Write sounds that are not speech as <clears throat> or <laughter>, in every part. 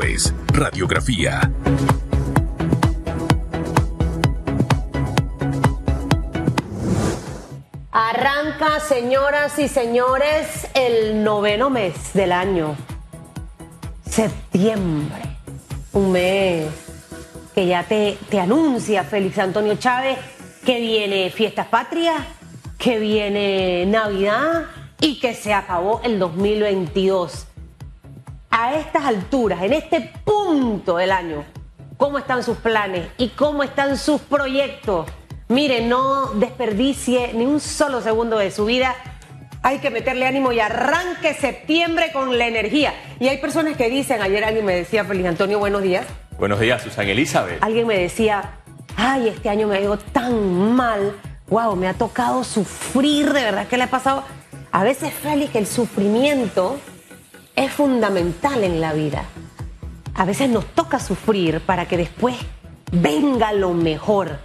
Es Radiografía. Arranca, señoras y señores, el noveno mes del año. Septiembre. Un mes que ya te, te anuncia Félix Antonio Chávez que viene Fiestas Patrias, que viene Navidad y que se acabó el 2022. A estas alturas, en este punto del año, ¿cómo están sus planes y cómo están sus proyectos? Mire, no desperdicie ni un solo segundo de su vida. Hay que meterle ánimo y arranque septiembre con la energía. Y hay personas que dicen, ayer alguien me decía, Feliz Antonio, buenos días. Buenos días, Susan Elizabeth. Alguien me decía, ay, este año me ha ido tan mal. Wow, me ha tocado sufrir, de verdad que le ha pasado. A veces, Félix, el sufrimiento es fundamental en la vida. A veces nos toca sufrir para que después venga lo mejor.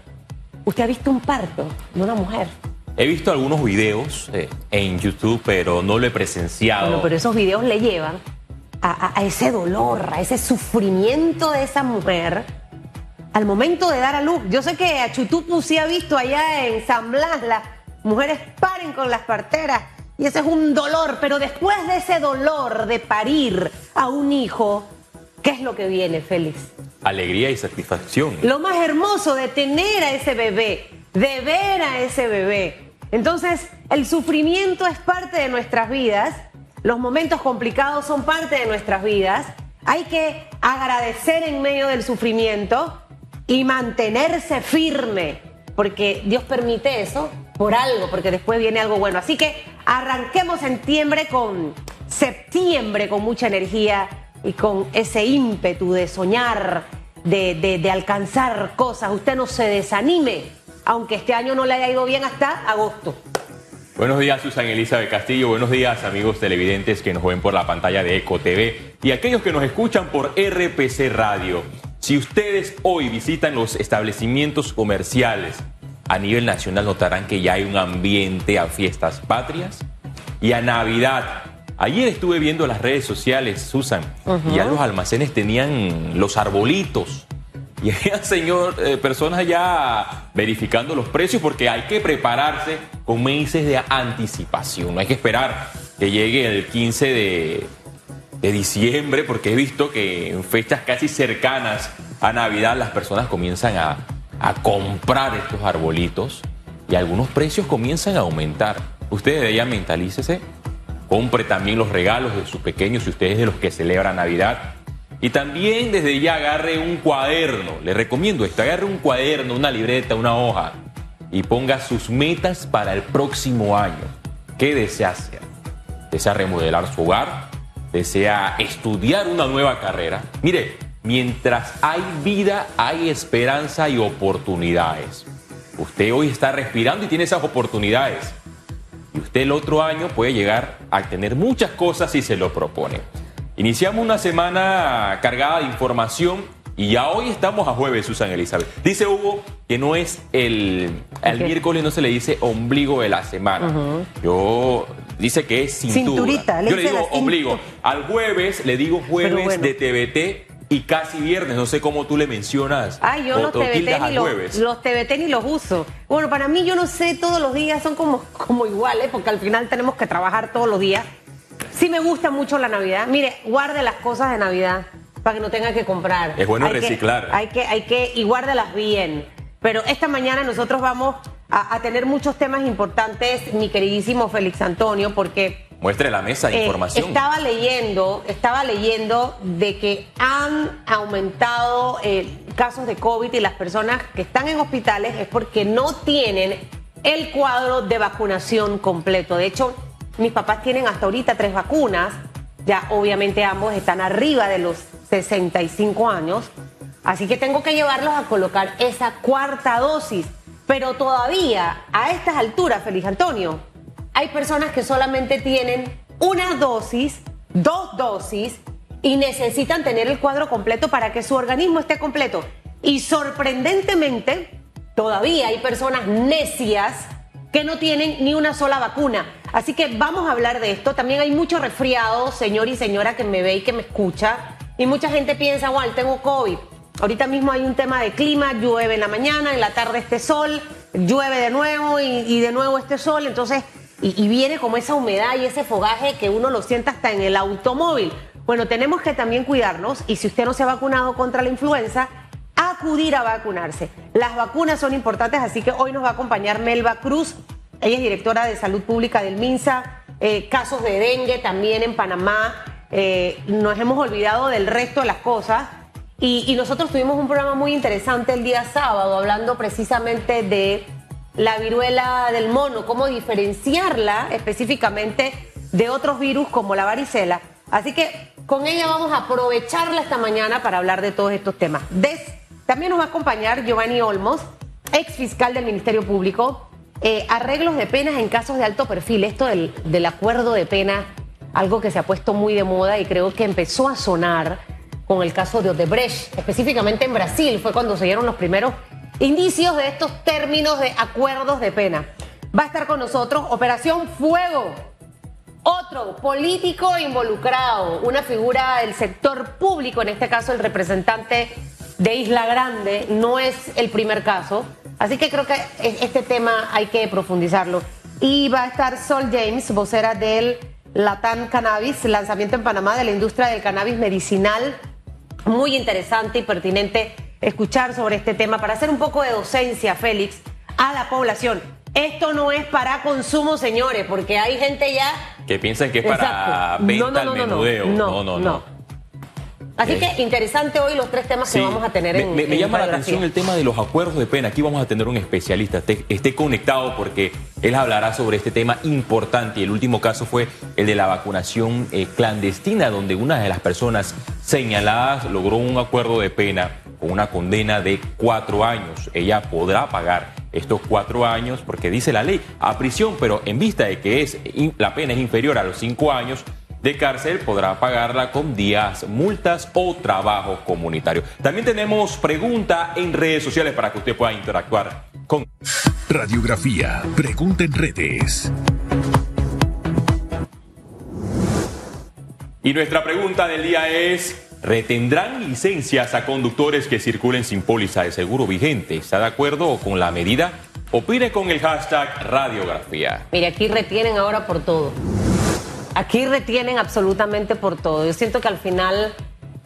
¿Usted ha visto un parto de una mujer? He visto algunos videos eh, en YouTube, pero no lo he presenciado. Bueno, pero esos videos le llevan a, a- a ese dolor, a ese sufrimiento de esa mujer al momento de dar a luz. Yo sé que a Chutupu sí ha visto allá en San Blas las mujeres paren con las parteras y ese es un dolor, pero después de ese dolor de parir a un hijo, ¿qué es lo que viene, Félix? Alegría y satisfacción. Lo más hermoso de tener a ese bebé, de ver a ese bebé. Entonces, el sufrimiento es parte de nuestras vidas, los momentos complicados son parte de nuestras vidas. Hay que agradecer en medio del sufrimiento y mantenerse firme, porque Dios permite eso por algo, porque después viene algo bueno. Así que arranquemos septiembre con septiembre con mucha energía y con ese ímpetu de soñar, de, de- alcanzar cosas. Usted no se desanime, aunque este año no le haya ido bien hasta agosto. Buenos días, Susan Elizabeth Castillo. Buenos días, amigos televidentes que nos ven por la pantalla de Eco TV y aquellos que nos escuchan por RPC Radio. Si ustedes hoy visitan los establecimientos comerciales a nivel nacional, notarán que ya hay un ambiente a fiestas patrias y a Navidad. Ayer estuve viendo las redes sociales, Susan, y ya los almacenes tenían los arbolitos. <laughs> Y había, señor, eh, personas ya verificando los precios porque hay que prepararse con meses de anticipación. No hay que esperar que llegue el 15 de, de diciembre porque he visto que en fechas casi cercanas a Navidad las personas comienzan a, a comprar estos arbolitos y algunos precios comienzan a aumentar. Usted de ella mentalícese, compre también los regalos de sus pequeños si usted es de los que celebra Navidad. Y también desde ya agarre un cuaderno. Le recomiendo esto, agarre un cuaderno, una libreta, una hoja y ponga sus metas para el próximo año. ¿Qué desea hacer? ¿Desea remodelar su hogar? ¿Desea estudiar una nueva carrera? Mire, mientras hay vida, hay esperanza y oportunidades. Usted hoy está respirando y tiene esas oportunidades. Y usted el otro año puede llegar a tener muchas cosas si se lo propone. Iniciamos una semana cargada de información y ya hoy estamos a jueves, Susan Elizabeth. Dice Hugo que no es el, el miércoles, no se le dice ombligo de la semana. Yo dice que es cintura. Cinturita, le Yo le digo ombligo. Al jueves le digo jueves bueno. de TVT y casi viernes. No sé cómo tú le mencionas. Ay, yo o los TBT, ni los, los TBT ni los uso. Bueno, para mí yo no sé, todos los días son como, <laughs> como iguales, porque al final tenemos que trabajar todos los días. Sí me gusta mucho la Navidad. Mire, guarde las cosas de Navidad para que no tenga que comprar. Es bueno Hay que- reciclar. hay que, hay que, y guárdelas bien. Pero esta mañana nosotros vamos a, a tener muchos temas importantes, mi queridísimo Félix Antonio, porque Muestre la mesa de eh, información. estaba leyendo, estaba leyendo de que han aumentado eh, casos de COVID y las personas que están en hospitales es porque no tienen el cuadro de vacunación completo. De hecho, mis papás tienen hasta ahorita tres vacunas. Ya obviamente ambos están arriba de los 65 años. Así que tengo que llevarlos a colocar esa cuarta dosis. Pero todavía, a estas alturas, Feliz Antonio, hay personas que solamente tienen una dosis, dos dosis, y necesitan tener el cuadro completo para que su organismo esté completo. Y sorprendentemente, todavía hay personas necias que no tienen ni una sola vacuna. Así que vamos a hablar de esto. También hay mucho resfriado, señor y señora que me ve y que me escucha. Y mucha gente piensa, igual, tengo COVID. Ahorita mismo hay un tema de clima, llueve en la mañana, en la tarde este sol, llueve de nuevo y, de nuevo este sol, entonces, y, viene como esa humedad y ese fogaje que uno lo siente hasta en el automóvil. Bueno, tenemos que también cuidarnos y si usted no se ha vacunado contra la influenza, acudir a vacunarse. Las vacunas son importantes, así que hoy nos va a acompañar Melba Cruz. Ella es directora de salud pública del MINSA. Eh, casos de dengue también en Panamá. Eh, nos hemos olvidado del resto de las cosas. Y, nosotros tuvimos un programa muy interesante el día sábado hablando precisamente de la viruela del mono, cómo diferenciarla específicamente de otros virus como la varicela. Así que con ella vamos a aprovecharla esta mañana para hablar de todos estos temas. Des también nos va a acompañar Giovanni Olmos, ex fiscal del Ministerio Público. Eh, arreglos de penas en casos de alto perfil. Esto del, del acuerdo de pena, algo que se ha puesto muy de moda y creo que empezó a sonar con el caso de Odebrecht, específicamente en Brasil, fue cuando se dieron los primeros indicios de estos términos de acuerdos de pena. Va a estar con nosotros Operación Fuego, otro político involucrado, una figura del sector público, en este caso el representante de Isla Grande no es el primer caso. Así que creo que este tema hay que profundizarlo. Y va a estar Sol James, vocera del Latam Cannabis, lanzamiento en Panamá de la industria del cannabis medicinal. Muy interesante y pertinente escuchar sobre este tema para hacer un poco de docencia, Félix, a la población. Esto no es para consumo, señores, porque hay gente ya... Que piensan que es para venta al menudeo. no, no. no. Así que interesante hoy los tres temas que vamos a tener en Me, me llama la atención el tema de los acuerdos de pena. Aquí vamos a tener un especialista. Esté, conectado porque él hablará sobre este tema importante. El último caso fue el de la vacunación eh, clandestina, donde una de las personas señaladas logró un acuerdo de pena con una condena de cuatro años. Ella podrá pagar estos cuatro años porque dice la ley a prisión, pero en vista de que es, la pena es inferior a los cinco años, de cárcel podrá pagarla con días, multas o trabajo comunitario. También tenemos pregunta en redes sociales para que usted pueda interactuar con Radiografía, pregunta en redes. Y nuestra pregunta del día es, ¿retendrán licencias a conductores que circulen sin póliza de seguro vigente? ¿Está de acuerdo con la medida? Opine con el hashtag radiografía. Mire, aquí retienen ahora por todo. Aquí retienen absolutamente por todo. Yo siento que al final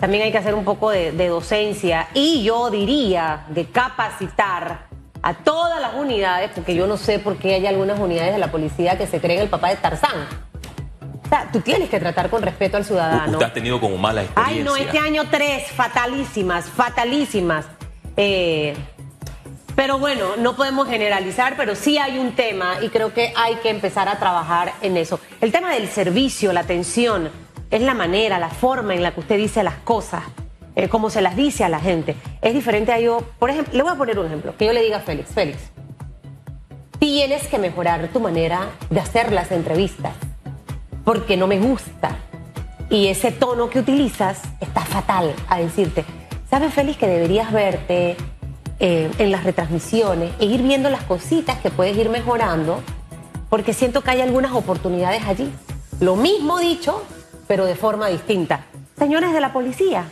también hay que hacer un poco de, docencia y yo diría de capacitar a todas las unidades, porque yo no sé por qué hay algunas unidades de la policía que se creen el papá de Tarzán. Tú tienes que tratar con respeto al ciudadano. Usted ha tenido como mala experiencia. Ay, no, este año tres, fatalísimas, fatalísimas. Eh, pero bueno, no podemos generalizar, pero sí hay un tema y creo que hay que empezar a trabajar en eso. El tema del servicio, la atención, es la manera, la forma en la que usted dice las cosas, eh, como se las dice a la gente. Es diferente a yo, por ejemplo, le voy a poner un ejemplo, que yo le diga a Félix, Félix, tienes que mejorar tu manera de hacer las entrevistas, porque no me gusta. Y ese tono que utilizas está fatal a decirte, ¿sabes Félix que deberías verte? Eh, en las retransmisiones e ir viendo las cositas que puedes ir mejorando, porque siento que hay algunas oportunidades allí. Lo mismo dicho, pero de forma distinta. Señores de la policía,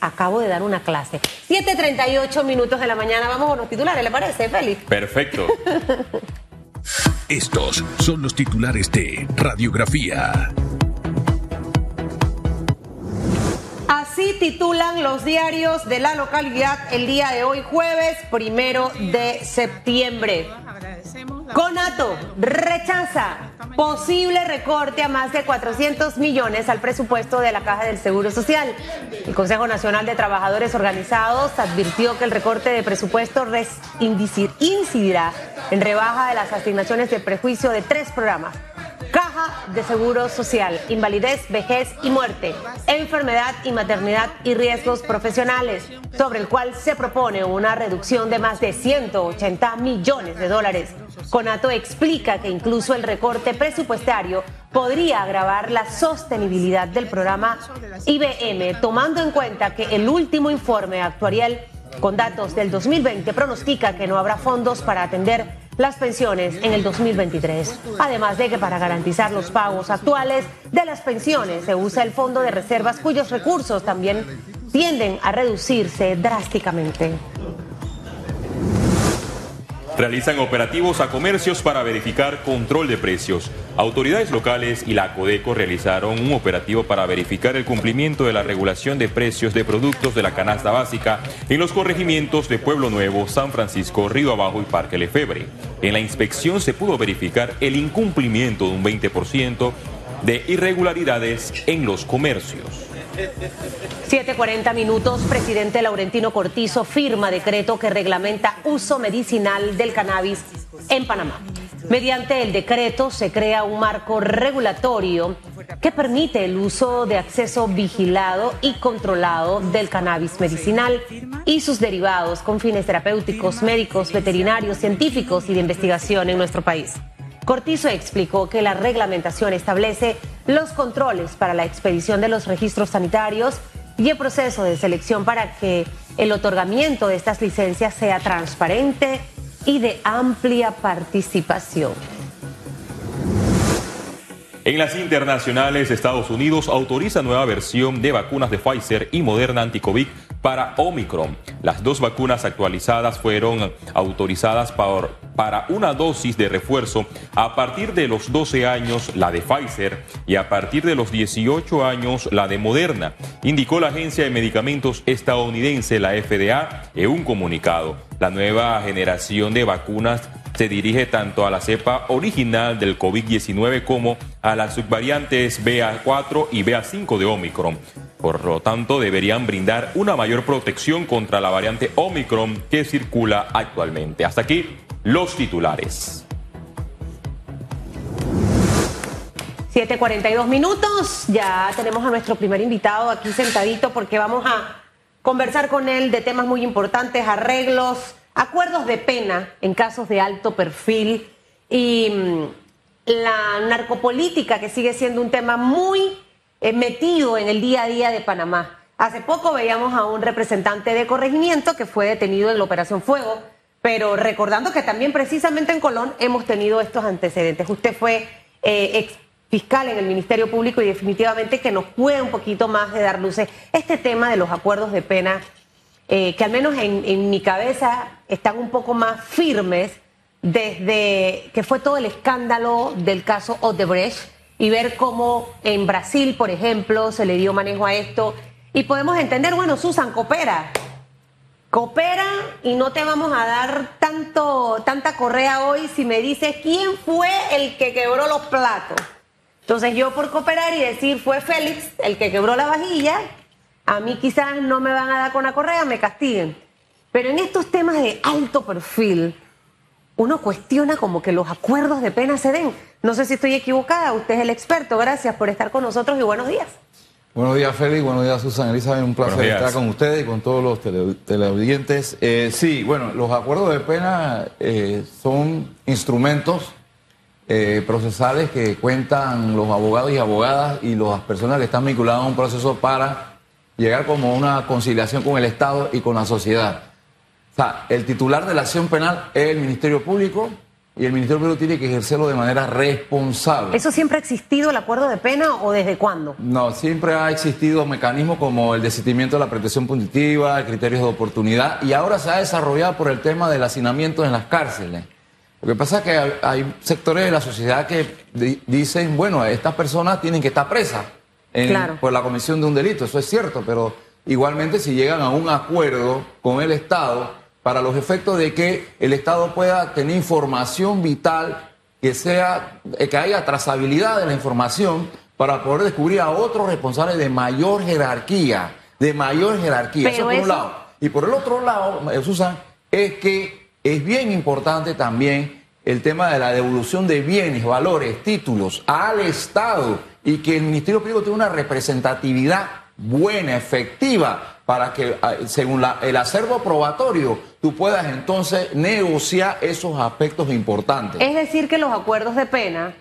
acabo de dar una clase. 7.38 minutos de la mañana, vamos con los titulares, ¿le parece, Félix? Perfecto. <laughs> Estos son los titulares de Radiografía. Así titulan los diarios de la localidad el día de hoy, jueves primero de septiembre. Conato rechaza posible recorte a más de 400 millones al presupuesto de la Caja del Seguro Social. El Consejo Nacional de Trabajadores Organizados advirtió que el recorte de presupuesto incidirá en rebaja de las asignaciones de prejuicio de tres programas De Seguro Social, invalidez, vejez y muerte, enfermedad y maternidad y riesgos profesionales, sobre el cual se propone una reducción de más de 180 millones de dólares. Conato explica que incluso el recorte presupuestario podría agravar la sostenibilidad del programa IBM, tomando en cuenta que el último informe actuarial con datos del 2020 pronostica que no habrá fondos para atender las pensiones en el 2023. Además de que para garantizar los pagos actuales de las pensiones se usa el Fondo de Reservas cuyos recursos también tienden a reducirse drásticamente. Realizan operativos a comercios para verificar control de precios. Autoridades locales y la Codeco realizaron un operativo para verificar el cumplimiento de la regulación de precios de productos de la canasta básica en los corregimientos de Pueblo Nuevo, San Francisco, Río Abajo y Parque Lefebre. En la inspección se pudo verificar el incumplimiento de un 20% de irregularidades en los comercios. 7.40 minutos, presidente Laurentino Cortizo firma decreto que reglamenta uso medicinal del cannabis en Panamá. Mediante el decreto se crea un marco regulatorio que permite el uso de acceso vigilado y controlado del cannabis medicinal y sus derivados con fines terapéuticos, médicos, veterinarios, científicos y de investigación en nuestro país. Cortizo explicó que la reglamentación establece los controles para la expedición de los registros sanitarios y el proceso de selección para que el otorgamiento de estas licencias sea transparente y de amplia participación. En las internacionales, Estados Unidos autoriza nueva versión de vacunas de Pfizer y Moderna Anticovid para Omicron. Las dos vacunas actualizadas fueron autorizadas para una dosis de refuerzo a partir de los 12 años la de Pfizer y a partir de los 18 años la de Moderna, indicó la Agencia de Medicamentos estadounidense, la FDA, en un comunicado. La nueva generación de vacunas se dirige tanto a la cepa original del COVID-19 como a las subvariantes BA4 y BA5 de Omicron. Por lo tanto, deberían brindar una mayor protección contra la variante Omicron que circula actualmente. Hasta aquí los titulares. 7:42 minutos, ya tenemos a nuestro primer invitado aquí sentadito porque vamos a conversar con él de temas muy importantes, arreglos acuerdos de pena en casos de alto perfil y mm, la narcopolítica que sigue siendo un tema muy eh, metido en el día a día de Panamá. Hace poco veíamos a un representante de corregimiento que fue detenido en la Operación Fuego, pero recordando que también precisamente en Colón hemos tenido estos antecedentes. Usted fue eh, ex fiscal en el Ministerio Público y definitivamente que nos puede un poquito más de dar luces este tema de los acuerdos de pena eh, que al menos en, mi cabeza están un poco más firmes desde que fue todo el escándalo del caso Odebrecht y ver cómo en Brasil, por ejemplo, se le dio manejo a esto. Y podemos entender, bueno, Susan, coopera. Coopera y no te vamos a dar tanto, tanta correa hoy si me dices quién fue el que quebró los platos. Entonces yo por cooperar y decir fue Félix el que quebró la vajilla, a mí quizás no me van a dar con la correa, me castiguen. Pero en estos temas de alto perfil, uno cuestiona como que los acuerdos de pena se den. No sé si estoy equivocada, usted es el experto. Gracias por estar con nosotros y buenos días. Buenos días, Félix. Buenos días, Susana Elizabeth. Un placer estar con ustedes y con todos los teleaudientes. Eh, sí, bueno, los acuerdos de pena eh, son instrumentos eh, procesales que cuentan los abogados y abogadas y las personas que están vinculadas a un proceso para llegar como una conciliación con el Estado y con la sociedad. O sea, el titular de la acción penal es el Ministerio Público y el Ministerio Público tiene que ejercerlo de manera responsable. ¿Eso siempre ha existido, el acuerdo de pena, o desde cuándo? No, siempre ha existido mecanismos como el desistimiento de la protección punitiva, criterios de oportunidad, y ahora se ha desarrollado por el tema del hacinamiento en las cárceles. Lo que pasa es que hay sectores de la sociedad que dicen, bueno, estas personas tienen que estar presas por la comisión de un delito, eso es cierto, pero igualmente si llegan a un acuerdo con el Estado para los efectos de que el Estado pueda tener información vital, que sea, eh, que haya trazabilidad de la información para poder descubrir a otros responsables de mayor jerarquía, de mayor jerarquía. eso por un lado. Y por el otro lado, eh, Susan, es que es bien importante también el tema de la devolución de bienes, valores, títulos al Estado y que el Ministerio Público tenga una representatividad buena, efectiva, para que ah, según el acervo probatorio tú puedas entonces negociar esos aspectos importantes. Es decir, que los acuerdos de pena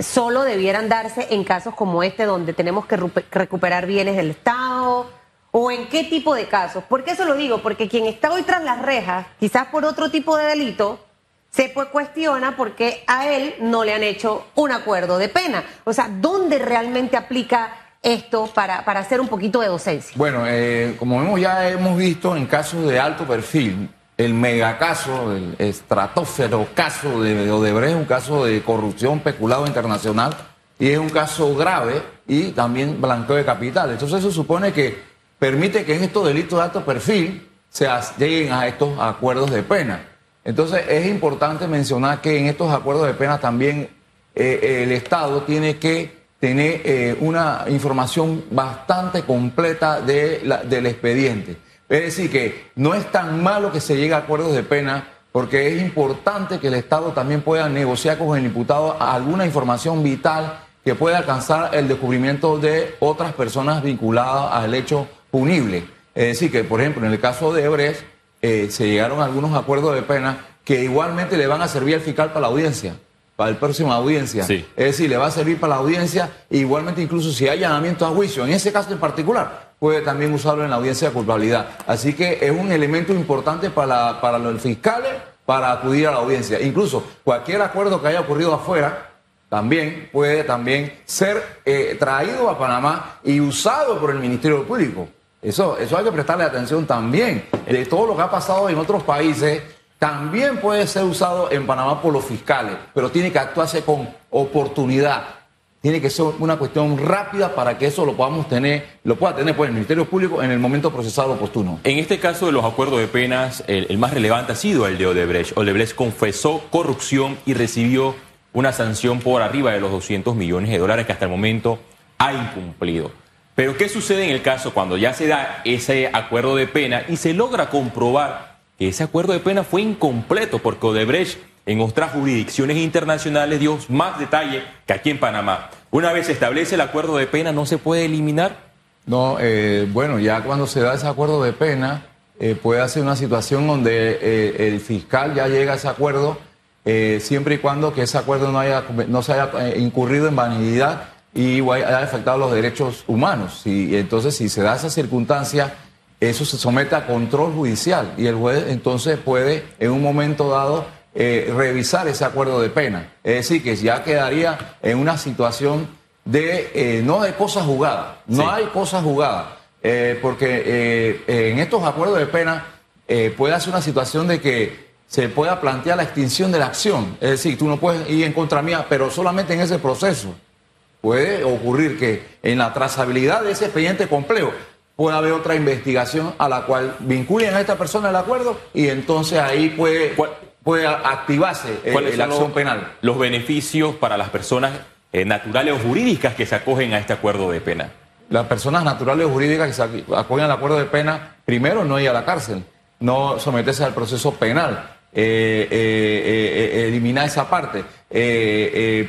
solo debieran darse en casos como este, donde tenemos que recuperar bienes del Estado, o en qué tipo de casos. ¿Por qué eso lo digo? Porque quien está hoy tras las rejas, quizás por otro tipo de delito, se pues cuestiona porque a él no le han hecho un acuerdo de pena. O sea, ¿dónde realmente aplica esto para, para hacer un poquito de docencia? Bueno, eh, como hemos, ya hemos visto en casos de alto perfil, el megacaso, el estratófero caso de Odebrecht un caso de corrupción, peculado internacional y es un caso grave y también blanqueo de capital. Entonces eso supone que permite que en estos delitos de alto perfil se lleguen a estos acuerdos de pena. Entonces es importante mencionar que en estos acuerdos de pena también eh, el Estado tiene que tener eh, una información bastante completa de del expediente. Es decir, que no es tan malo que se llegue a acuerdos de pena porque es importante que el Estado también pueda negociar con el imputado alguna información vital que pueda alcanzar el descubrimiento de otras personas vinculadas al hecho punible. Es decir, que por ejemplo en el caso de Ebres eh, se llegaron a algunos acuerdos de pena que igualmente le van a servir al fiscal para la audiencia, para la próxima audiencia. Es decir, le va a servir para la audiencia, igualmente incluso si hay allanamiento a juicio, en ese caso en particular, puede también usarlo en la audiencia de culpabilidad. Así que es un elemento importante para, para los fiscales para acudir a la audiencia. Incluso cualquier acuerdo que haya ocurrido afuera, también puede también ser eh, traído a Panamá y usado por el Ministerio Público. Eso, eso hay que prestarle atención también. De todo lo que ha pasado en otros países, también puede ser usado en Panamá por los fiscales, pero tiene que actuarse con oportunidad. Tiene que ser una cuestión rápida para que eso lo podamos tener, lo pueda tener pues, el Ministerio Público en el momento procesado oportuno. En este caso de los acuerdos de penas, el, el más relevante ha sido el de Odebrecht. Odebrecht confesó corrupción y recibió una sanción por arriba de los 200 millones de dólares que hasta el momento ha incumplido. Pero ¿qué sucede en el caso cuando ya se da ese acuerdo de pena y se logra comprobar que ese acuerdo de pena fue incompleto porque Odebrecht en otras jurisdicciones internacionales dio más detalle que aquí en Panamá? Una vez se establece el acuerdo de pena, ¿no se puede eliminar? No, eh, bueno, ya cuando se da ese acuerdo de pena, eh, puede ser una situación donde eh, el fiscal ya llega a ese acuerdo eh, siempre y cuando que ese acuerdo no, haya, no se haya incurrido en vanidad y haya afectado los derechos humanos. Y, entonces, si se da esa circunstancia, eso se somete a control judicial y el juez entonces puede, en un momento dado, eh, revisar ese acuerdo de pena. Es decir, que ya quedaría en una situación de no de cosas jugadas, no hay cosas jugadas, porque en estos acuerdos de pena puede hacer una situación de que se pueda plantear la extinción de la acción. Es decir, tú no puedes ir en contra mía, pero solamente en ese proceso. Puede ocurrir que en la trazabilidad de ese expediente complejo pueda haber otra investigación a la cual vinculen a esta persona el acuerdo y entonces ahí puede, puede activarse la acción penal. Los beneficios para las personas eh, naturales o jurídicas que se acogen a este acuerdo de pena. Las personas naturales o jurídicas que se acogen al acuerdo de pena, primero no ir a la cárcel, no someterse al proceso penal eh, eh, eh, eliminar esa parte.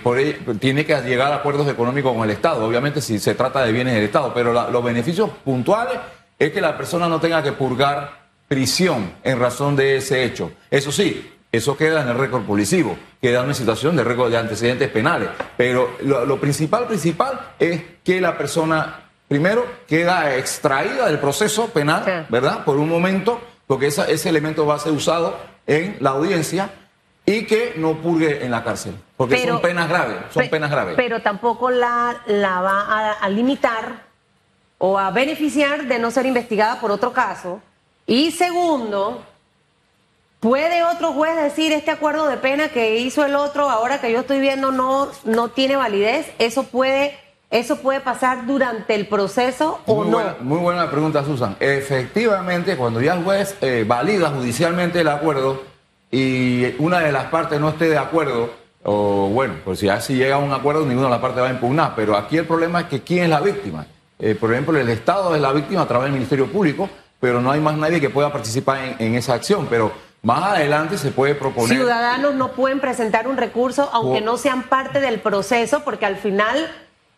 por tiene que llegar a acuerdos económicos con el Estado, obviamente si se trata de bienes del Estado, pero los beneficios puntuales es que la persona no tenga que purgar prisión en razón de ese hecho. Eso sí, eso queda en el récord policivo, queda en una situación de récord de antecedentes penales. Pero lo, principal, principal es que la persona, primero, queda extraída del proceso penal, ¿verdad? Por un momento, porque ese elemento va a ser usado en la audiencia y que no purgue en la cárcel, porque son penas graves, son penas graves. Pero tampoco la, la va a, limitar o a beneficiar de no ser investigada por otro caso. Y segundo, ¿puede otro juez decir este acuerdo de pena que hizo el otro ahora que yo estoy viendo no, no tiene validez? Eso puede ¿Eso puede pasar durante el proceso o no? muy buena pregunta, Susan. Efectivamente, cuando ya el juez eh, valida judicialmente el acuerdo y una de las partes no esté de acuerdo, o bueno, pues si ya si llega a un acuerdo, ninguna de las partes va a impugnar. Pero aquí el problema es que ¿quién es la víctima? Eh, por ejemplo, el Estado es la víctima a través del Ministerio Público, pero no hay más nadie que pueda participar en, esa acción. Pero más adelante se puede proponer. Ciudadanos no pueden presentar un recurso aunque no sean parte del proceso, porque al final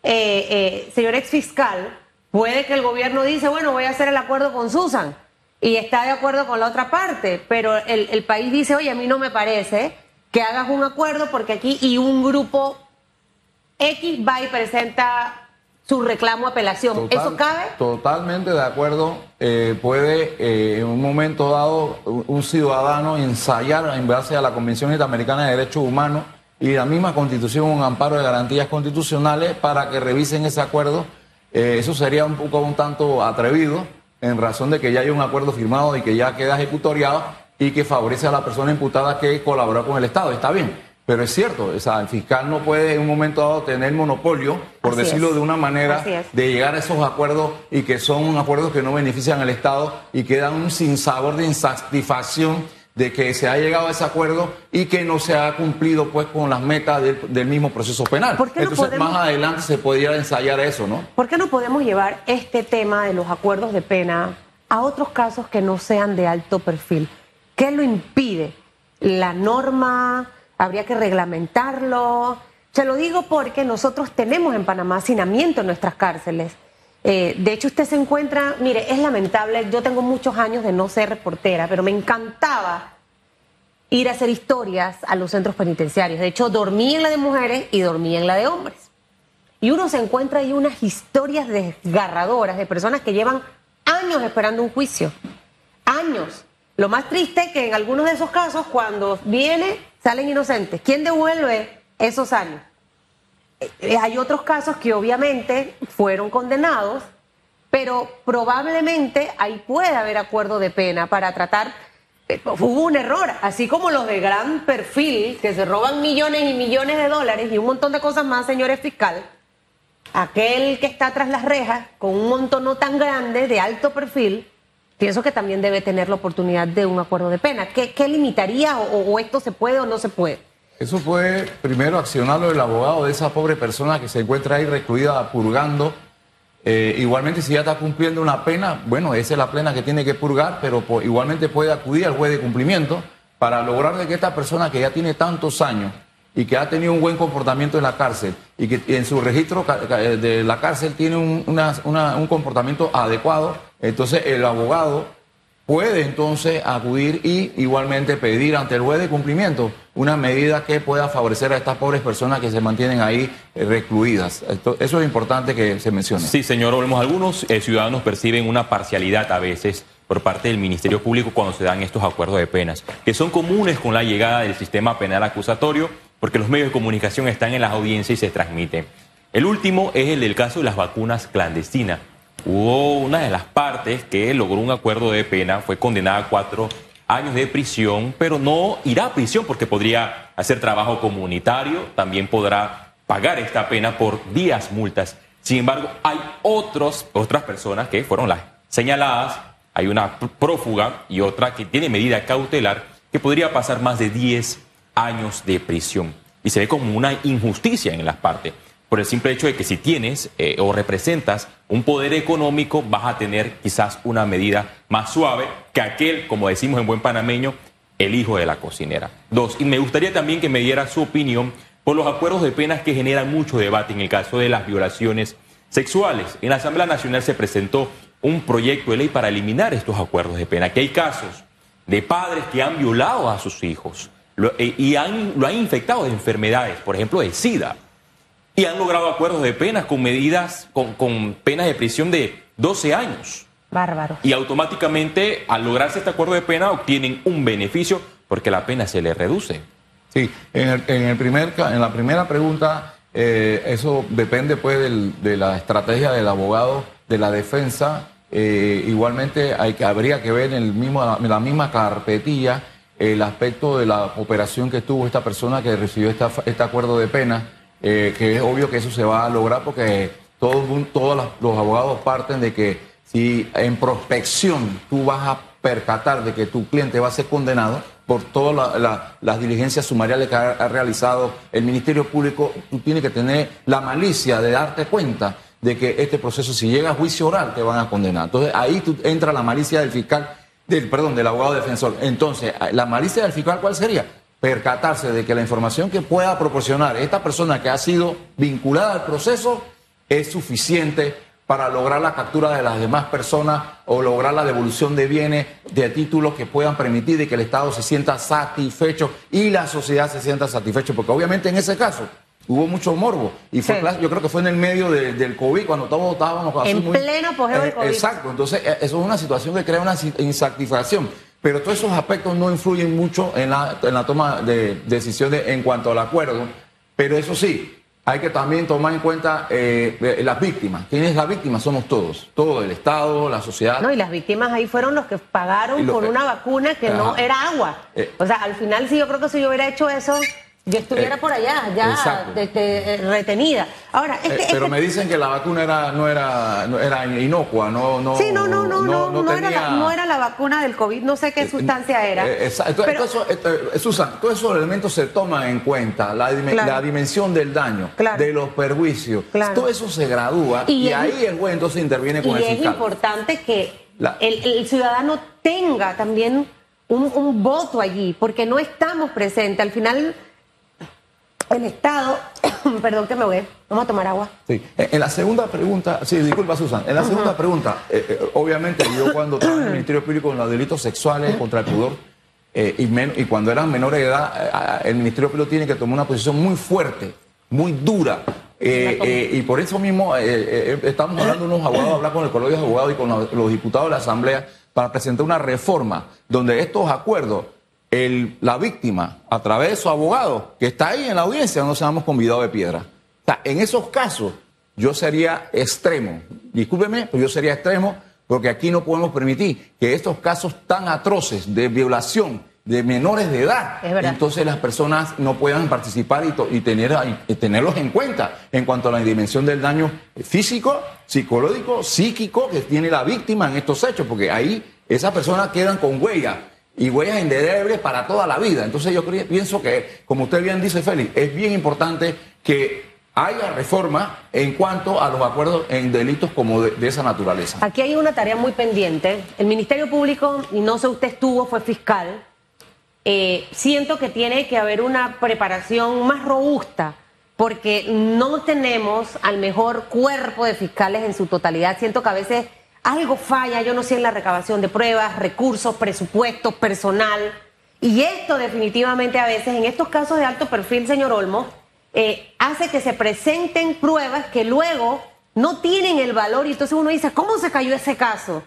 eh, eh, señor ex fiscal, puede que el gobierno dice, bueno, voy a hacer el acuerdo con Susan y está de acuerdo con la otra parte, pero el, país dice, oye, a mí no me parece que hagas un acuerdo porque aquí y un grupo X va y presenta su reclamo apelación. Total- ¿Eso cabe? Totalmente de acuerdo. Eh, puede eh, en un momento dado un, un ciudadano ensayar en base a la Convención Interamericana de Derechos Humanos y la misma Constitución un amparo de garantías constitucionales para que revisen ese acuerdo. Eh, eso sería un poco un tanto atrevido en razón de que ya hay un acuerdo firmado y que ya queda ejecutoriado y que favorece a la persona imputada que colaboró con el Estado. Está bien. Pero es cierto, o sea, el fiscal no puede en un momento dado tener monopolio, por Así decirlo es. de una manera, de llegar a esos acuerdos y que son acuerdos que no benefician al Estado y que dan un sinsabor de insatisfacción de que se ha llegado a ese acuerdo y que no se ha cumplido pues con las metas del, del mismo proceso penal. ¿Por qué no Entonces podemos- más adelante se podría ensayar eso, ¿no? ¿Por qué no podemos llevar este tema de los acuerdos de pena a otros casos que no sean de alto perfil? ¿Qué lo impide? ¿La norma? ¿Habría que reglamentarlo? Se lo digo porque nosotros tenemos en Panamá hacinamiento en nuestras cárceles. Eh, de hecho, usted se encuentra, mire, es lamentable, yo tengo muchos años de no ser reportera, pero me encantaba ir a hacer historias a los centros penitenciarios. De hecho, dormí en la de mujeres y dormí en la de hombres. Y uno se encuentra ahí unas historias desgarradoras de personas que llevan años esperando un juicio. Años. Lo más triste es que en algunos de esos casos, cuando viene, salen inocentes. ¿Quién devuelve esos años? Eh, Hay otros casos que obviamente fueron condenados, pero probablemente ahí puede haber acuerdo de pena para tratar. eh, Hubo un error, así como los de gran perfil, que se roban millones y millones de dólares y un montón de cosas más, señores fiscal. Aquel que está tras las rejas, con un montón no tan grande, de alto perfil, pienso que también debe tener la oportunidad de un acuerdo de pena. ¿Qué, qué limitaría o- esto se puede o no se puede? Eso fue primero accionarlo el abogado de esa pobre persona que se encuentra ahí recluida purgando. Eh, igualmente, si ya está cumpliendo una pena, bueno, esa es la pena que tiene que purgar, pero igualmente puede acudir al juez de cumplimiento para lograr de que esta persona que ya tiene tantos años y que ha tenido un buen comportamiento en la cárcel y que en su registro eh, de la cárcel tiene un, una- un comportamiento adecuado, entonces el abogado puede entonces acudir y igualmente pedir ante el juez de cumplimiento una medida que pueda favorecer a estas pobres personas que se mantienen ahí eh, recluidas. Eso es importante que se mencione. Sí, señor Olmos, algunos eh, ciudadanos perciben una parcialidad a veces por parte del Ministerio Público cuando se dan estos acuerdos de penas, que son comunes con la llegada del sistema penal acusatorio, porque los medios de comunicación están en las audiencias y se transmiten. El último es el del caso de las vacunas clandestinas. Hubo una de las partes que logró un acuerdo de pena, fue condenada a cuatro años de prisión, pero no irá a prisión porque podría hacer trabajo comunitario, también podrá pagar esta pena por días multas. Sin embargo, hay otros, otras personas que fueron las señaladas, hay una pr- prófuga y otra que tiene medida cautelar que podría pasar más de 10 años de prisión. Y se ve como una injusticia en las partes, por el simple hecho de que si tienes eh, o representas un poder económico, vas a tener quizás una medida más suave que aquel, como decimos en buen panameño, el hijo de la cocinera. Dos, y me gustaría también que me diera su opinión por los acuerdos de penas que generan mucho debate en el caso de las violaciones sexuales. En la Asamblea Nacional se presentó un proyecto de ley para eliminar estos acuerdos de pena, que hay casos de padres que han violado a sus hijos lo- eh, y han, lo han infectado de enfermedades, por ejemplo, de SIDA, y han logrado acuerdos de penas con medidas, con, con penas de prisión de 12 años Bárbaro. y automáticamente al lograrse este acuerdo de pena obtienen un beneficio porque la pena se les reduce. Sí, en, el, en, el primer, en la primera pregunta, eh, eso depende pues del- de la estrategia del abogado de la defensa. Eh, igualmente hay que, habría que ver en, el mismo, en la misma carpetilla el aspecto de la operación que tuvo esta persona que recibió esta, este acuerdo de pena, eh, que es obvio que eso se va a lograr porque todos, todos los abogados parten de que si en prospección tú vas a percatar de que tu cliente va a ser condenado por todas la- la- las diligencias sumariales que ha, ha realizado el Ministerio Público, tú tienes que tener la malicia de darte cuenta de que este proceso, si llega a juicio oral, te van a condenar. Entonces ahí tú, entra la malicia del fiscal, perdón, del abogado defensor. Entonces, la malicia del fiscal, ¿cuál sería? Percatarse de que la información que pueda proporcionar esta persona que ha sido vinculada al proceso es suficiente para lograr la captura de las demás personas o lograr la devolución de bienes, de títulos que puedan permitir que el Estado se sienta satisfecho y la sociedad se sienta satisfecho, porque obviamente en ese caso hubo mucho morbo. Y fue, Sí. yo creo que fue en el medio de- del COVID, cuando todos estábamos así En muy- pleno apogeo del Eh, COVID. Exacto, entonces eh, eso es una situación que crea una si- insatisfacción. Pero todos esos aspectos no influyen mucho en la, en la toma de decisiones en cuanto al acuerdo. Pero eso sí, hay que también tomar en cuenta eh, las víctimas. ¿Quién es la víctima? Somos todos. Todo el Estado, la sociedad. No, y las víctimas ahí fueron los que pagaron lo- por una vacuna que no era agua. Eh. o sea, al final sí yo creo que si yo hubiera hecho eso, yo estuviera Eh, por allá, ya de- de- eh, retenida. Ahora, es Eh, es pero que- me dicen que la vacuna era, no era, no era inocua, no, no. Sí, no, no, no, no, no, era la, tenía- no era la vacuna del COVID, no sé qué sustancia era. Eh, exacto. Pero- Todo eso, eh, Susan, todos esos elementos se toman en cuenta, la, Claro. la dimensión del daño, Claro. de los perjuicios, Claro. todo eso se gradúa y, Y es- ahí el juez entonces interviene con y el es fiscal. importante que La- el, el ciudadano tenga también un, un voto allí, porque no estamos presentes. Al final, el Estado, <coughs> perdón que me voy, vamos a tomar agua. Sí. En en la segunda pregunta, sí, disculpa Susan, en la segunda pregunta, eh, eh, obviamente yo cuando trabajé en el <coughs> Ministerio Público en los delitos sexuales contra el pudor, eh, y, men- y cuando eran menores de edad, eh, ah, el Ministerio Público tiene que tomar una posición muy fuerte, muy dura. eh, eh, y por eso mismo eh, eh, estamos hablando unos abogados, hablar con el Colegio de Abogados y con los, los diputados de la Asamblea para presentar una reforma donde estos acuerdos el- la víctima, a través de su abogado, que está ahí en la audiencia, no seamos convidados de piedra. O sea, en esos casos, yo sería extremo. Discúlpeme, pero yo sería extremo porque aquí no podemos permitir que estos casos tan atroces de violación de menores de edad, entonces las personas no puedan participar y, tener, y tenerlos en cuenta en cuanto a la dimensión del daño físico, psicológico, psíquico que tiene la víctima en estos hechos, porque ahí esas personas quedan con huellas y huellas indelebles para toda la vida. Entonces yo pienso que, como usted bien dice, Félix, es bien importante que haya reforma en cuanto a los acuerdos en delitos como de, de esa naturaleza. Aquí hay una tarea muy pendiente. El Ministerio Público, y no sé usted estuvo, fue fiscal. Eh, siento que tiene que haber una preparación más robusta porque no tenemos al mejor cuerpo de fiscales en su totalidad. Siento que a veces algo falla, yo no sé, en la recabación de pruebas, recursos, presupuestos, personal. Y esto definitivamente a veces, en estos casos de alto perfil, señor Olmo, eh, hace que se presenten pruebas que luego no tienen el valor y entonces uno dice, ¿cómo se cayó ese caso?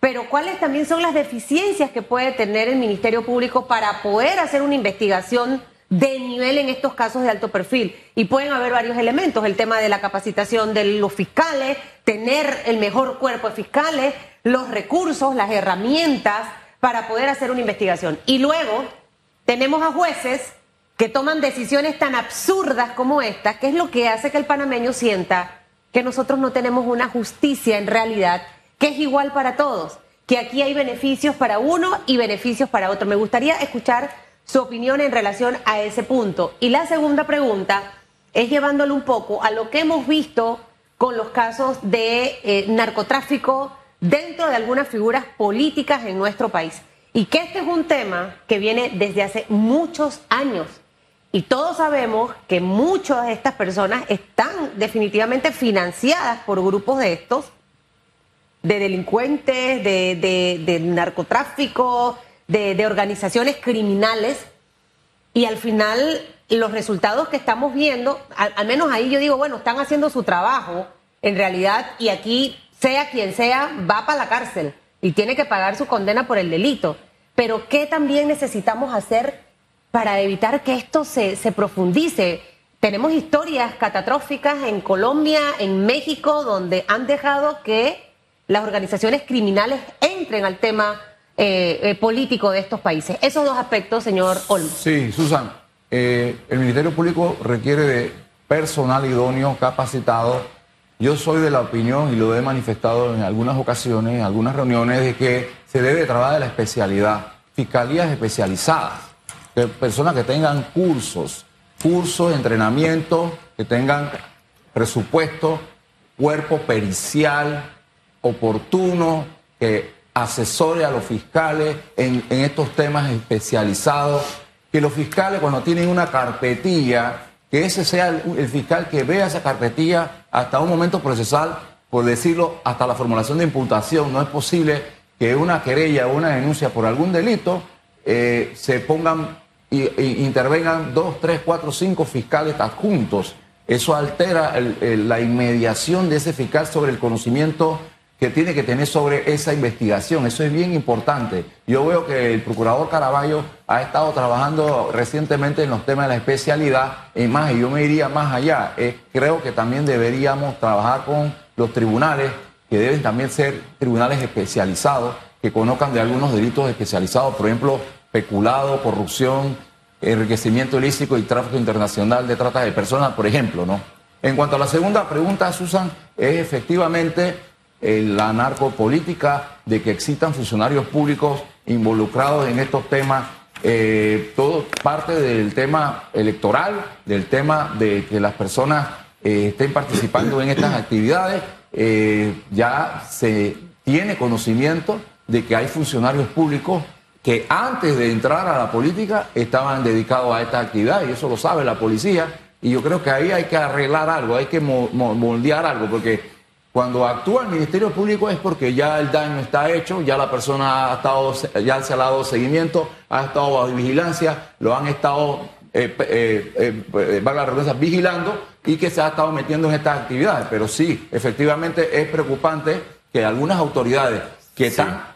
Pero cuáles también son las deficiencias que puede tener el Ministerio Público para poder hacer una investigación de nivel en estos casos de alto perfil. Y pueden haber varios elementos, el tema de la capacitación de los fiscales, tener el mejor cuerpo de fiscales, los recursos, las herramientas para poder hacer una investigación. Y luego tenemos a jueces que toman decisiones tan absurdas como esta, que es lo que hace que el panameño sienta que nosotros no tenemos una justicia en realidad que es igual para todos, que aquí hay beneficios para uno y beneficios para otro. Me gustaría escuchar su opinión en relación a ese punto. Y la segunda pregunta es llevándolo un poco a lo que hemos visto con los casos de eh, narcotráfico dentro de algunas figuras políticas en nuestro país. Y que este es un tema que viene desde hace muchos años. Y todos sabemos que muchas de estas personas están definitivamente financiadas por grupos de estos, de delincuentes, de, de- de narcotráfico, de, organizaciones criminales. Y al final, los resultados que estamos viendo, al, al menos ahí yo digo, bueno, están haciendo su trabajo en realidad y aquí, sea quien sea, va para la cárcel y tiene que pagar su condena por el delito. Pero ¿qué también necesitamos hacer para evitar que esto se, se profundice? Tenemos historias catastróficas en Colombia, en México, donde han dejado que las organizaciones criminales entren al tema eh, eh, político de estos países. Esos dos aspectos, señor Olmo. Sí, Susan, eh, el Ministerio Público requiere de personal idóneo, capacitado. Yo soy de la opinión, y lo he manifestado en algunas ocasiones, en algunas reuniones, de que se debe trabajar de la especialidad, fiscalías especializadas, que personas que tengan cursos, cursos entrenamiento, que tengan presupuesto, cuerpo pericial oportuno, que asesore a los fiscales en, estos temas especializados, que los fiscales cuando tienen una carpetilla, que ese sea el, fiscal que vea esa carpetilla hasta un momento procesal, por decirlo, hasta la formulación de imputación. No es posible que una querella o una denuncia por algún delito eh, se pongan y, intervengan dos, tres, cuatro, cinco fiscales adjuntos eso altera la inmediación de ese fiscal sobre el conocimiento que tiene que tener sobre esa investigación. Eso es bien importante. Yo veo que el procurador Caraballo ha estado trabajando recientemente en los temas de la especialidad. Y más, y yo me iría más allá. Eh, creo que también deberíamos trabajar con los tribunales, que deben también ser tribunales especializados, que conozcan de algunos delitos especializados, por ejemplo, peculado, corrupción, enriquecimiento ilícito y tráfico internacional de trata de personas, por ejemplo, ¿no? En cuanto a la segunda pregunta, Susan, es efectivamente la narcopolítica de que existan funcionarios públicos involucrados en estos temas, eh, todo parte del tema electoral, del tema de que las personas eh, estén participando en estas actividades, eh, ya se tiene conocimiento de que hay funcionarios públicos que antes de entrar a la política estaban dedicados a esta actividad y eso lo sabe la policía y yo creo que ahí hay que arreglar algo, hay que mo- mo- moldear algo porque cuando actúa el Ministerio Público es porque ya el daño está hecho, ya la persona ha estado, ya se le ha dado seguimiento, ha estado bajo vigilancia, lo han estado, eh, eh, eh, eh, valga la redundancia, vigilando y que se ha estado metiendo en estas actividades. Pero sí, efectivamente es preocupante que algunas autoridades que están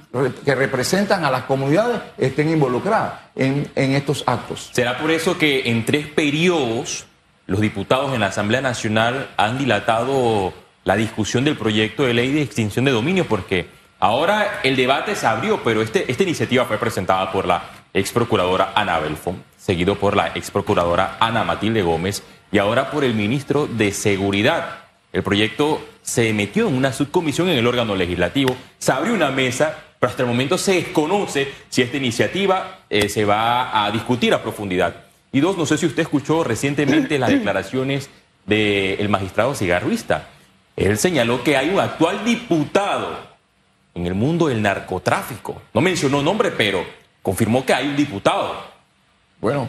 que representan a las comunidades estén involucradas en, en estos actos. ¿Será por eso que en tres periodos los diputados en la Asamblea Nacional han dilatado la discusión del proyecto de ley de extinción de dominio? Porque ahora el debate se abrió, pero este, esta iniciativa fue presentada por la ex procuradora Ana Belfon, seguido por la ex procuradora Ana Matilde Gómez y ahora por el ministro de Seguridad. El proyecto se metió en una subcomisión en el órgano legislativo, se abrió una mesa, pero hasta el momento se desconoce si esta iniciativa eh, se va a discutir a profundidad. Y dos, no sé si usted escuchó recientemente las declaraciones del magistrado cigarruista. Él señaló que hay un actual diputado en el mundo del narcotráfico. No mencionó nombre, pero confirmó que hay un diputado. Bueno,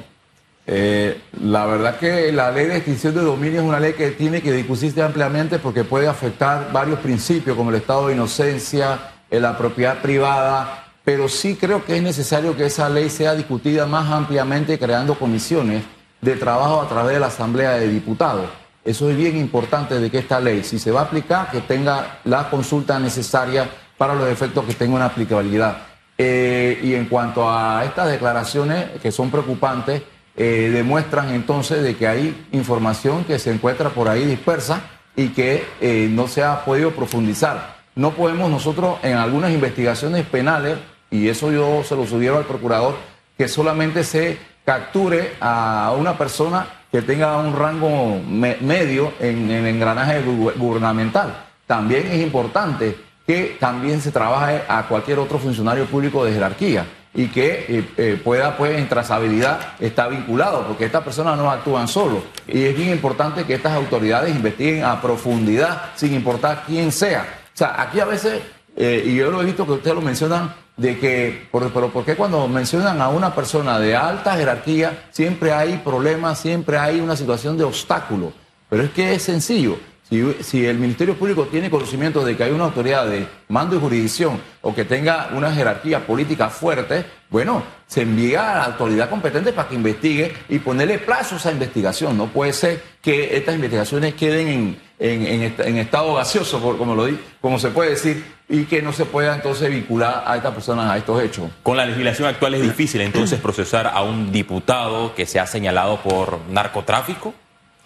eh, la verdad que la ley de extinción de dominio es una ley que tiene que discutirse ampliamente porque puede afectar varios principios como el estado de inocencia, eh, la propiedad privada, pero sí creo que es necesario que esa ley sea discutida más ampliamente creando comisiones de trabajo a través de la Asamblea de Diputados. Eso es bien importante de que esta ley, si se va a aplicar, que tenga la consulta necesaria para los efectos que tenga una aplicabilidad. Eh, y en cuanto a estas declaraciones que son preocupantes, eh, demuestran entonces de que hay información que se encuentra por ahí dispersa y que eh, no se ha podido profundizar. No podemos nosotros en algunas investigaciones penales, y eso yo se lo sugiero al procurador, que solamente se capture a una persona que tenga un rango me- medio en, el engranaje gu- gubernamental. También es importante que también se trabaje a cualquier otro funcionario público de jerarquía y que eh, eh, pueda, pues, en trazabilidad está vinculado, porque estas personas no actúan solos. Y es bien importante que estas autoridades investiguen a profundidad, sin importar quién sea. O sea, aquí a veces, eh, y yo lo he visto que ustedes lo mencionan, de que, pero ¿por qué cuando mencionan a una persona de alta jerarquía, siempre hay problemas, siempre hay una situación de obstáculo? Pero es que es sencillo. Si, si el Ministerio Público tiene conocimiento de que hay una autoridad de mando y jurisdicción o que tenga una jerarquía política fuerte, bueno, se envía a la autoridad competente para que investigue y ponerle plazo a esa investigación. No puede ser que estas investigaciones queden en, en- en est- en estado gaseoso, por- como, lo di, como se puede decir, y que no se pueda entonces vincular a estas personas a estos hechos. Con la legislación actual es difícil entonces <clears throat> procesar a un diputado que se ha señalado por narcotráfico.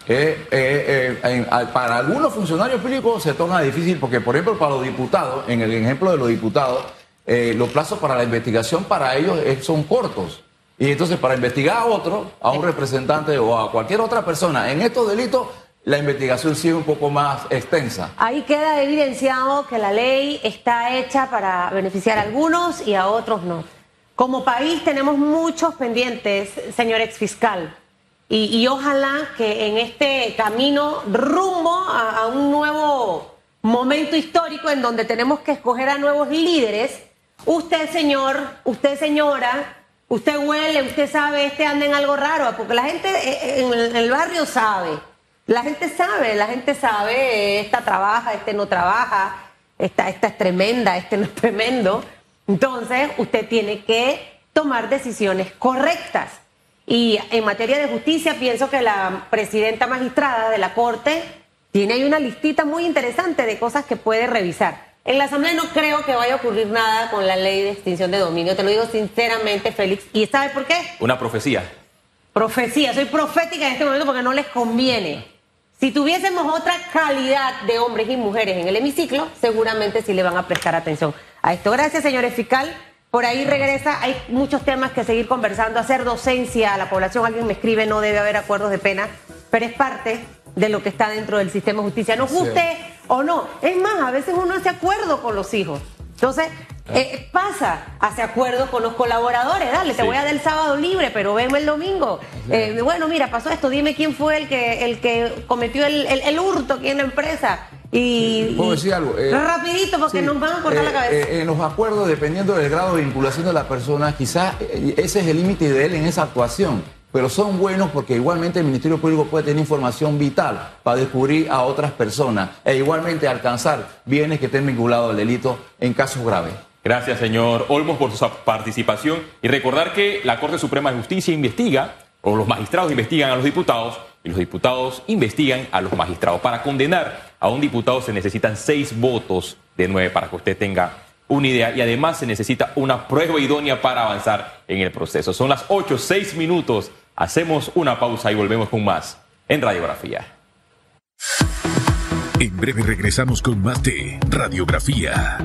Eh, eh, eh, en- para algunos funcionarios públicos se torna difícil porque, por ejemplo, para los diputados, en el ejemplo de los diputados, eh, los plazos para la investigación para ellos son cortos. Y entonces para investigar a otro, a un representante o a cualquier otra persona en estos delitos, la investigación sigue un poco más extensa. Ahí queda evidenciado que la ley está hecha para beneficiar a algunos y a otros no. Como país tenemos muchos pendientes, señor exfiscal, y, y ojalá que en este camino rumbo a, a un nuevo momento histórico en donde tenemos que escoger a nuevos líderes, usted señor, usted señora, usted huele, usted sabe, este anda en algo raro, porque la gente eh, el- en el barrio sabe. La gente sabe, la gente sabe, esta trabaja, este no trabaja, esta, esta es tremenda, este no es tremendo. Entonces, usted tiene que tomar decisiones correctas. Y en materia de justicia, pienso que la presidenta magistrada de la Corte tiene ahí una listita muy interesante de cosas que puede revisar. En la Asamblea no creo que vaya a ocurrir nada con la ley de extinción de dominio, te lo digo sinceramente, Félix. ¿Y sabes por qué? Una profecía. Profecía, soy profética en este momento porque no les conviene. Si tuviésemos otra calidad de hombres y mujeres en el hemiciclo, seguramente sí le van a prestar atención a esto. Gracias, señores fiscal. Por ahí regresa, hay muchos temas que seguir conversando, hacer docencia a la población. Alguien me escribe, no debe haber acuerdos de pena, pero es parte de lo que está dentro del sistema de justicia. Nos guste o no. Es más, a veces uno hace acuerdo con los hijos. Entonces, eh, pasa, hace acuerdo con los colaboradores, dale, te voy a dar el sábado libre, pero venme el domingo. Eh, bueno, mira, pasó esto, dime quién fue el que, el que cometió el, el, hurto aquí en la empresa. Y, ¿Puedo decir algo? Eh, rapidito, porque nos van a cortar la cabeza. en los acuerdos, dependiendo del grado de vinculación de la persona, quizás ese es el límite de él en esa actuación pero son buenos porque igualmente el Ministerio Público puede tener información vital para descubrir a otras personas e igualmente alcanzar bienes que estén vinculados al delito en casos graves. Gracias, señor Olmos, por su participación y recordar que la Corte Suprema de Justicia investiga, o los magistrados investigan a los diputados, y los diputados investigan a los magistrados. Para condenar a un diputado se necesitan seis votos de nueve para que usted tenga una idea y además se necesita una prueba idónea para avanzar en el proceso. Son las ocho, seis minutos Hacemos una pausa y volvemos con más en Radiografía. En breve regresamos con más de Radiografía.